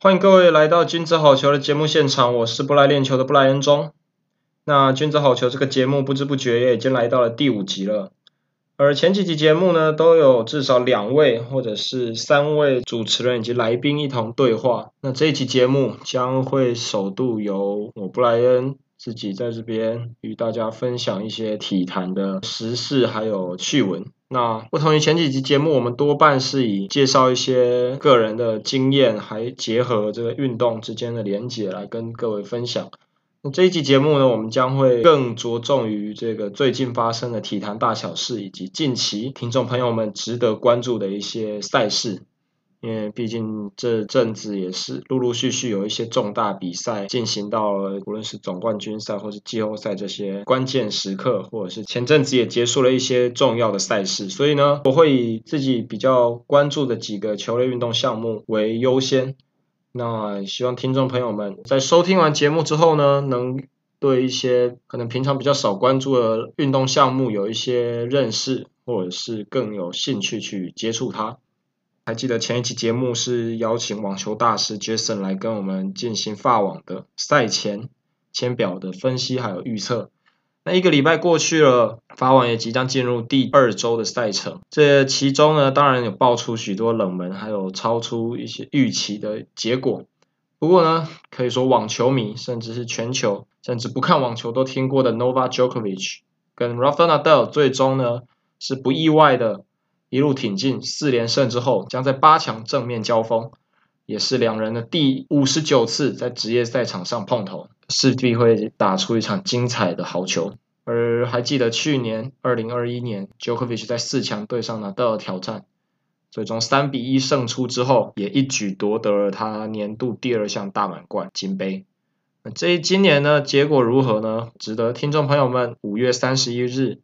欢迎各位来到君子好球的节目现场，我是不来练球的布莱恩中。那君子好球这个节目不知不觉也已经来到了第五集了，而前几集节目呢，都有至少两位或者是三位主持人以及来宾一同对话。那这一集节目将会首度由我布莱恩自己在这边与大家分享一些体坛的时事还有趣闻。那不同于前几集节目，我们多半是以介绍一些个人的经验，还结合这个运动之间的连结来跟各位分享。那这一集节目呢，我们将会更着重于这个最近发生的体坛大小事，以及近期听众朋友们值得关注的一些赛事。因为毕竟这阵子也是陆陆续续有一些重大比赛进行到了，无论是总冠军赛或是季后赛这些关键时刻，或者是前阵子也结束了一些重要的赛事，所以呢，我会以自己比较关注的几个球类运动项目为优先。那希望听众朋友们在收听完节目之后呢，能对一些可能平常比较少关注的运动项目有一些认识，或者是更有兴趣去接触它。还记得前一期节目是邀请网球大师 Jason 来跟我们进行法网的赛前签表的分析还有预测。那一个礼拜过去了，法网也即将进入第二周的赛程。这其中呢，当然有爆出许多冷门，还有超出一些预期的结果。不过呢，可以说网球迷甚至是全球甚至不看网球都听过的 Novak Djokovic 跟 Rafael Nadal 最终呢是不意外的。一路挺进四连胜之后，将在八强正面交锋，也是两人的第五十九次在职业赛场上碰头，势必会打出一场精彩的好球。而还记得去年二零二一年，Jokovic 在四强对上纳达尔挑战，最终三比一胜出之后，也一举夺得了他年度第二项大满贯金杯。那这今年呢，结果如何呢？值得听众朋友们五月三十一日。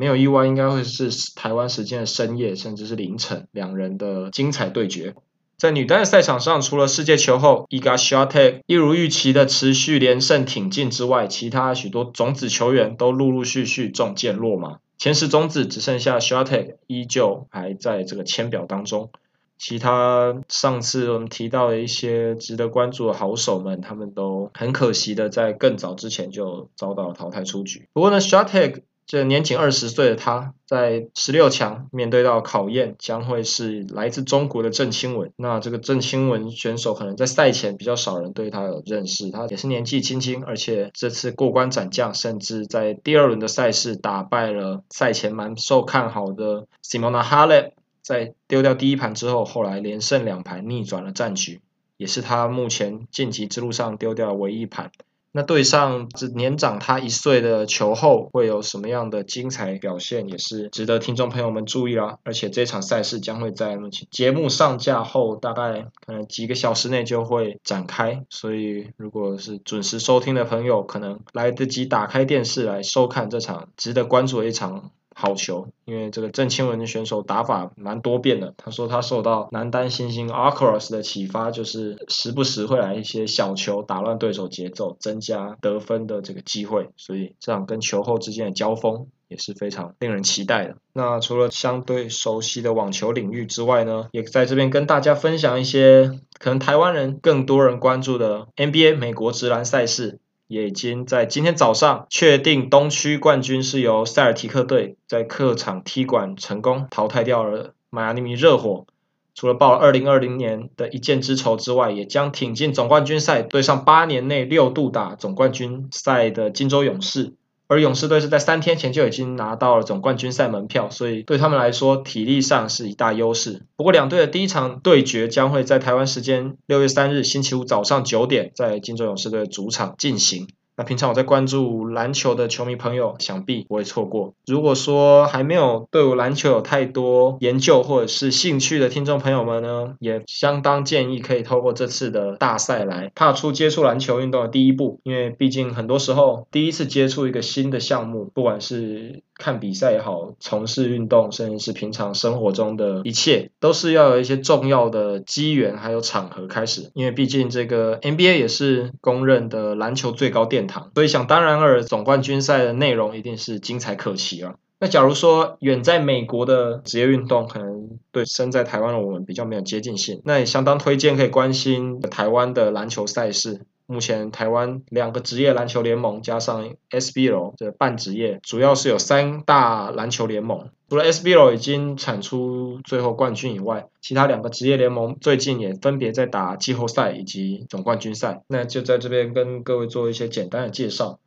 没有意外，应该会是台湾时间的深夜，甚至是凌晨，两人的精彩对决。在女单的赛场上，除了世界球后 Iga Swiatek 一如预期的持续连胜挺进之外，其他许多种子球员都陆陆续续中箭落马。前十种子只剩下 Swiatek 依旧还在这个签表当中，其他上次我们提到的一些值得关注的好手们，他们都很可惜的在更早之前就遭到淘汰出局。不过呢，Swiatek 这年仅二十岁的他，在十六强面对到考验，将会是来自中国的郑钦文。那这个郑钦文选手，可能在赛前比较少人对他有认识。他也是年纪轻轻，而且这次过关斩将，甚至在第二轮的赛事打败了赛前蛮受看好的 Simona Halep。在丢掉第一盘之后，后来连胜两盘，逆转了战局，也是他目前晋级之路上丢掉的唯一一盘。那对上只年长他一岁的球后会有什么样的精彩表现，也是值得听众朋友们注意啦。而且这场赛事将会在目前节目上架后大概可能几个小时内就会展开，所以如果是准时收听的朋友，可能来得及打开电视来收看这场值得关注的一场。好球，因为这个郑钦文的选手打法蛮多变的。他说他受到男单新星 Alcaraz 的启发，就是时不时会来一些小球打乱对手节奏，增加得分的这个机会。所以这场跟球后之间的交锋也是非常令人期待的。那除了相对熟悉的网球领域之外呢，也在这边跟大家分享一些可能台湾人更多人关注的 NBA 美国职篮赛事。也已经在今天早上确定，东区冠军是由塞尔提克队在客场踢馆成功淘汰掉了迈阿密热火。除了报了二零二零年的一箭之仇之外，也将挺进总冠军赛，对上八年内六度打总冠军赛的金州勇士。而勇士队是在三天前就已经拿到了总冠军赛门票，所以对他们来说体力上是一大优势。不过两队的第一场对决将会在台湾时间六月三日星期五早上九点在金州勇士队主场进行。那平常我在关注篮球的球迷朋友，想必不会错过。如果说还没有对我篮球有太多研究或者是兴趣的听众朋友们呢，也相当建议可以透过这次的大赛来踏出接触篮球运动的第一步。因为毕竟很多时候第一次接触一个新的项目，不管是看比赛也好，从事运动，甚至是平常生活中的一切，都是要有一些重要的机缘，还有场合开始。因为毕竟这个 NBA 也是公认的篮球最高殿堂，所以想当然尔，总冠军赛的内容一定是精彩可期了。那假如说远在美国的职业运动，可能对身在台湾的我们比较没有接近性，那也相当推荐可以关心台湾的篮球赛事。目前台湾两个职业篮球联盟加上 SBL 的半职业，主要是有三大篮球联盟。除了 SBL 已经产出最后冠军以外，其他两个职业联盟最近也分别在打季后赛以及总冠军赛。那就在这边跟各位做一些简单的介绍。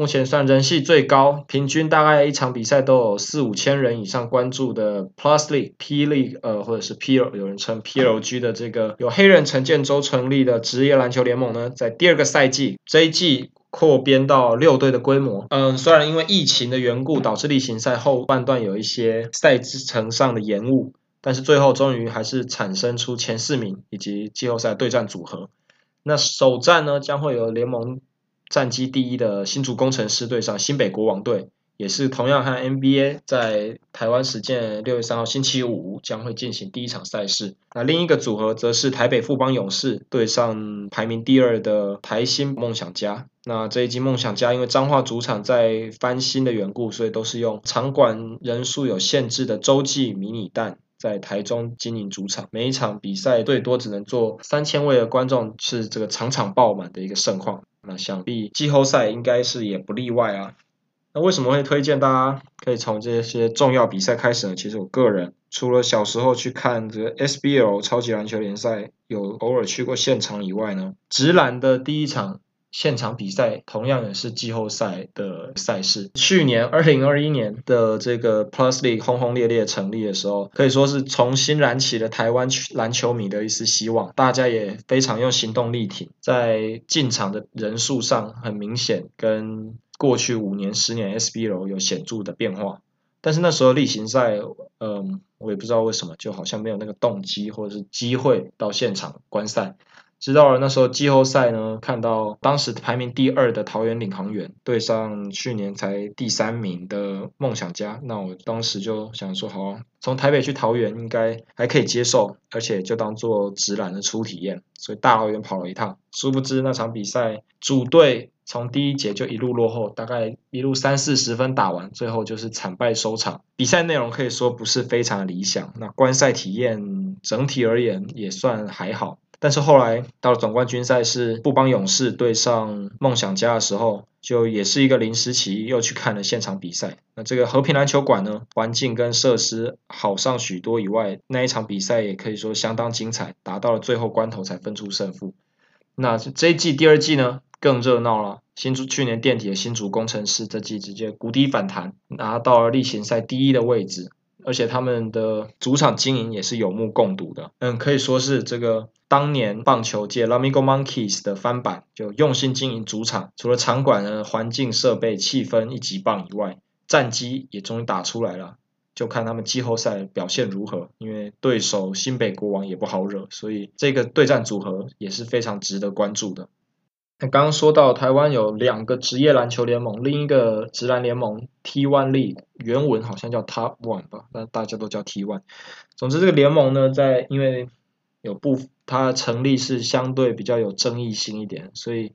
目前算人气最高，平均大概一场比赛都有四五千人以上关注的 Plus League、P League，呃，或者是 PL，有人称 PLG 的这个由黑人陈建州成立的职业篮球联盟呢，在第二个赛季这一季扩编到六队的规模。嗯，虽然因为疫情的缘故，导致例行赛后半段有一些赛程上的延误，但是最后终于还是产生出前四名以及季后赛对战组合。那首战呢，将会有联盟。战绩第一的新竹工程师对上新北国王队，也是同样和 NBA 在台湾时间六月三号星期五将会进行第一场赛事。那另一个组合则是台北富邦勇士对上排名第二的台新梦想家。那这一季梦想家因为彰化主场在翻新的缘故，所以都是用场馆人数有限制的洲际迷你蛋在台中经营主场。每一场比赛最多只能坐三千位的观众，是这个场场爆满的一个盛况。那想必季后赛应该是也不例外啊。那为什么会推荐大家可以从这些重要比赛开始呢？其实我个人除了小时候去看这个 SBL 超级篮球联赛，有偶尔去过现场以外呢，直男的第一场。现场比赛同样也是季后赛的赛事。去年二零二一年的这个 Plus League 轰轰烈烈成立的时候，可以说是重新燃起了台湾篮球迷的一丝希望。大家也非常用行动力挺，在进场的人数上很明显跟过去五年、十年 SBL 有显著的变化。但是那时候例行赛，嗯，我也不知道为什么，就好像没有那个动机或者是机会到现场观赛。直到了那时候季后赛呢，看到当时排名第二的桃园领航员对上去年才第三名的梦想家，那我当时就想说，好，从台北去桃园应该还可以接受，而且就当做直男的初体验，所以大老远跑了一趟。殊不知那场比赛主队从第一节就一路落后，大概一路三四十分打完，最后就是惨败收场。比赛内容可以说不是非常理想，那观赛体验整体而言也算还好。但是后来到了总冠军赛，是富邦勇士对上梦想家的时候，就也是一个临时起意，又去看了现场比赛。那这个和平篮球馆呢，环境跟设施好上许多以外，那一场比赛也可以说相当精彩，打到了最后关头才分出胜负。那这一季第二季呢，更热闹了。新竹去年垫底的新竹工程师，这季直接谷底反弹，拿到了例行赛第一的位置。而且他们的主场经营也是有目共睹的，嗯，可以说是这个当年棒球界 Lamigo Monkeys 的翻版，就用心经营主场，除了场馆的、环境设备、气氛一级棒以外，战绩也终于打出来了，就看他们季后赛表现如何。因为对手新北国王也不好惹，所以这个对战组合也是非常值得关注的。那刚刚说到台湾有两个职业篮球联盟，另一个职篮联盟 T One League 原文好像叫 Top One 吧，但大家都叫 T One。总之这个联盟呢，在因为有部它成立是相对比较有争议性一点，所以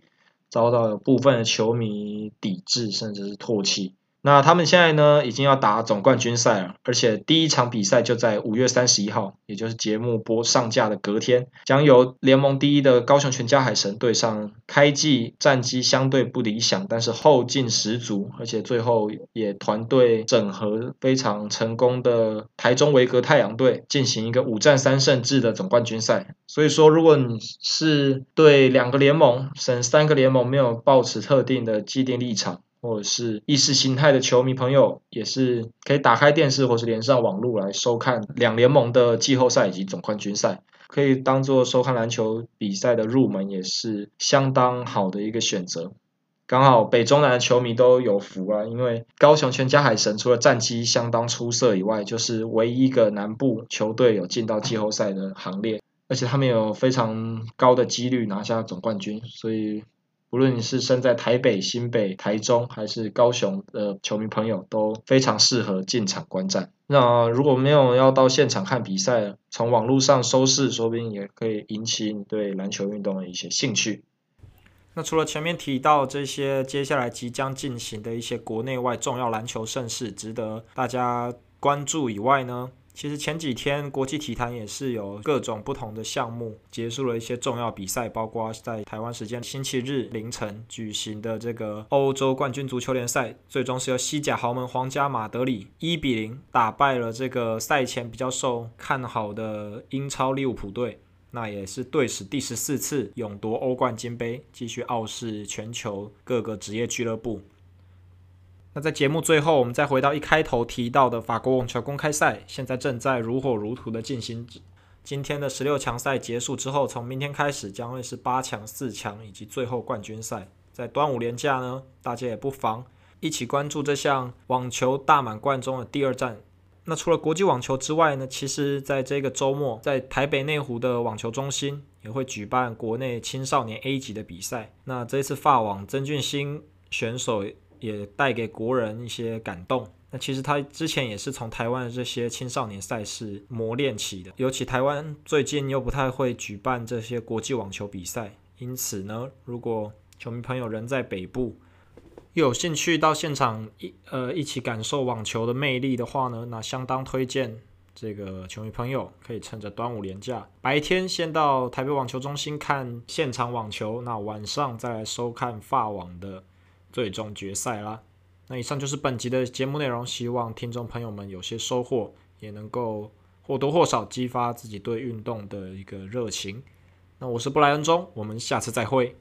遭到了部分的球迷抵制甚至是唾弃。那他们现在呢，已经要打总冠军赛了，而且第一场比赛就在五月三十一号，也就是节目播上架的隔天，将由联盟第一的高雄全家海神对上开季战绩相对不理想，但是后劲十足，而且最后也团队整合非常成功的台中维格太阳队，进行一个五战三胜制的总冠军赛。所以说，如果你是对两个联盟省三个联盟没有抱持特定的既定立场，或者是意识形态的球迷朋友，也是可以打开电视或是连上网络来收看两联盟的季后赛以及总冠军赛，可以当做收看篮球比赛的入门，也是相当好的一个选择。刚好北中南的球迷都有福啊，因为高雄全家海神除了战绩相当出色以外，就是唯一一个南部球队有进到季后赛的行列，而且他们有非常高的几率拿下总冠军，所以。无论你是身在台北、新北、台中还是高雄的球迷朋友，都非常适合进场观战。那如果没有要到现场看比赛，从网络上收视，说不定也可以引起你对篮球运动的一些兴趣。那除了前面提到这些接下来即将进行的一些国内外重要篮球盛事，值得大家关注以外呢，其实前几天国际体坛也是有各种不同的项目结束了一些重要比赛，包括在台湾时间星期日凌晨举行的这个欧洲冠军足球联赛，最终是由西甲豪门皇家马德里一比零打败了这个赛前比较受看好的英超利物浦队。那也是队史第十四次勇夺欧冠金杯，继续傲视全球各个职业俱乐部。那在节目最后，我们再回到一开头提到的法国网球公开赛，现在正在如火如荼的进行。今天的十六强赛结束之后，从明天开始将会是八强、四强以及最后冠军赛。在端午连假呢，大家也不妨一起关注这项网球大满贯中的第二站。那除了国际网球之外呢，其实在这个周末，在台北内湖的网球中心也会举办国内青少年 A 级的比赛。那这次法网曾俊欣选手也带给国人一些感动。那其实他之前也是从台湾的这些青少年赛事磨练起的，尤其台湾最近又不太会举办这些国际网球比赛，因此呢，如果球迷朋友人在北部，又有兴趣到现场一呃一起感受网球的魅力的话呢，那相当推荐这个球迷朋友可以趁着端午连假，白天先到台北网球中心看现场网球，那晚上再来收看法网的最终决赛啦。那以上就是本集的节目内容，希望听众朋友们有些收获，也能够或多或少激发自己对运动的一个热情。那我是布莱恩中，我们下次再会。